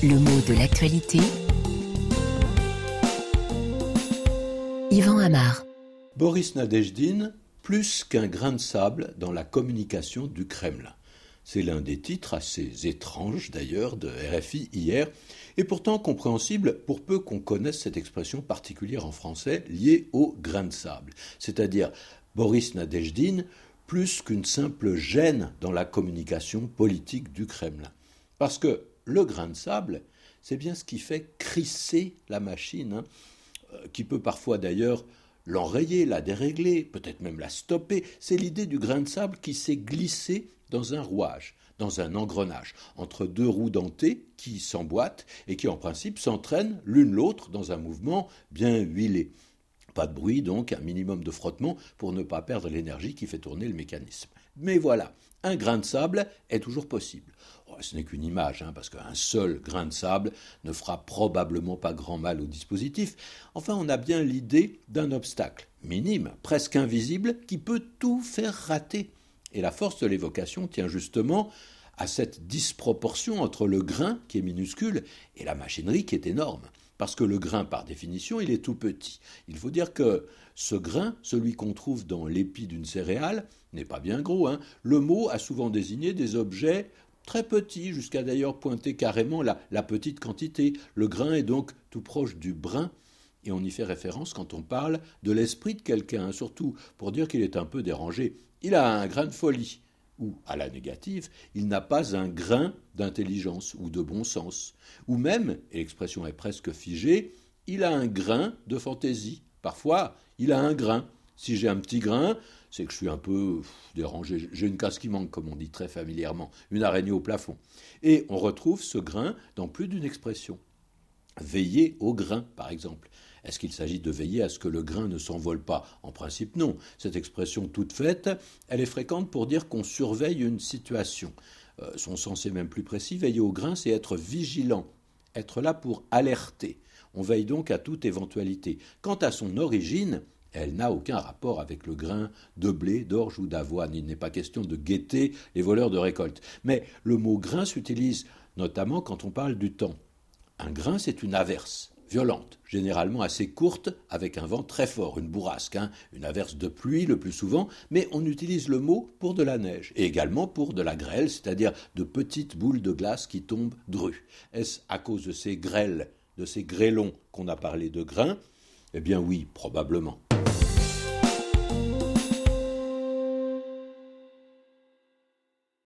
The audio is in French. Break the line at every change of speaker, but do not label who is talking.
Le mot de l'actualité. Yvan Amar.
Boris Nadejdin, plus qu'un grain de sable dans la communication du Kremlin. C'est l'un des titres assez étranges d'ailleurs de RFI hier, et pourtant compréhensible pour peu qu'on connaisse cette expression particulière en français liée au grain de sable. C'est-à-dire Boris Nadejdin, plus qu'une simple gêne dans la communication politique du Kremlin. Parce que le grain de sable, c'est bien ce qui fait crisser la machine, hein, euh, qui peut parfois d'ailleurs l'enrayer, la dérégler, peut-être même la stopper. C'est l'idée du grain de sable qui s'est glissé dans un rouage, dans un engrenage, entre deux roues dentées qui s'emboîtent et qui en principe s'entraînent l'une l'autre dans un mouvement bien huilé. Pas de bruit, donc un minimum de frottement pour ne pas perdre l'énergie qui fait tourner le mécanisme. Mais voilà, un grain de sable est toujours possible. Oh, ce n'est qu'une image, hein, parce qu'un seul grain de sable ne fera probablement pas grand mal au dispositif. Enfin, on a bien l'idée d'un obstacle, minime, presque invisible, qui peut tout faire rater. Et la force de l'évocation tient justement à cette disproportion entre le grain, qui est minuscule, et la machinerie, qui est énorme. Parce que le grain, par définition, il est tout petit. Il faut dire que ce grain, celui qu'on trouve dans l'épi d'une céréale, n'est pas bien gros. Hein. Le mot a souvent désigné des objets très petits, jusqu'à d'ailleurs pointer carrément la, la petite quantité. Le grain est donc tout proche du brin, et on y fait référence quand on parle de l'esprit de quelqu'un, surtout pour dire qu'il est un peu dérangé. Il a un grain de folie ou, à la négative, il n'a pas un grain d'intelligence ou de bon sens. Ou même, et l'expression est presque figée, il a un grain de fantaisie. Parfois, il a un grain. Si j'ai un petit grain, c'est que je suis un peu dérangé. J'ai une casse qui manque, comme on dit très familièrement, une araignée au plafond. Et on retrouve ce grain dans plus d'une expression. Veiller au grain, par exemple. Est-ce qu'il s'agit de veiller à ce que le grain ne s'envole pas? En principe, non. Cette expression toute faite, elle est fréquente pour dire qu'on surveille une situation. Euh, son sens est même plus précis. Veiller au grain, c'est être vigilant, être là pour alerter. On veille donc à toute éventualité. Quant à son origine, elle n'a aucun rapport avec le grain de blé, d'orge ou d'avoine. Il n'est pas question de guetter les voleurs de récolte. Mais le mot grain s'utilise notamment quand on parle du temps. Un grain, c'est une averse violente, généralement assez courte, avec un vent très fort, une bourrasque, hein, une averse de pluie le plus souvent, mais on utilise le mot pour de la neige, et également pour de la grêle, c'est-à-dire de petites boules de glace qui tombent drues. Est-ce à cause de ces grêles, de ces grêlons qu'on a parlé de grains? Eh bien oui, probablement.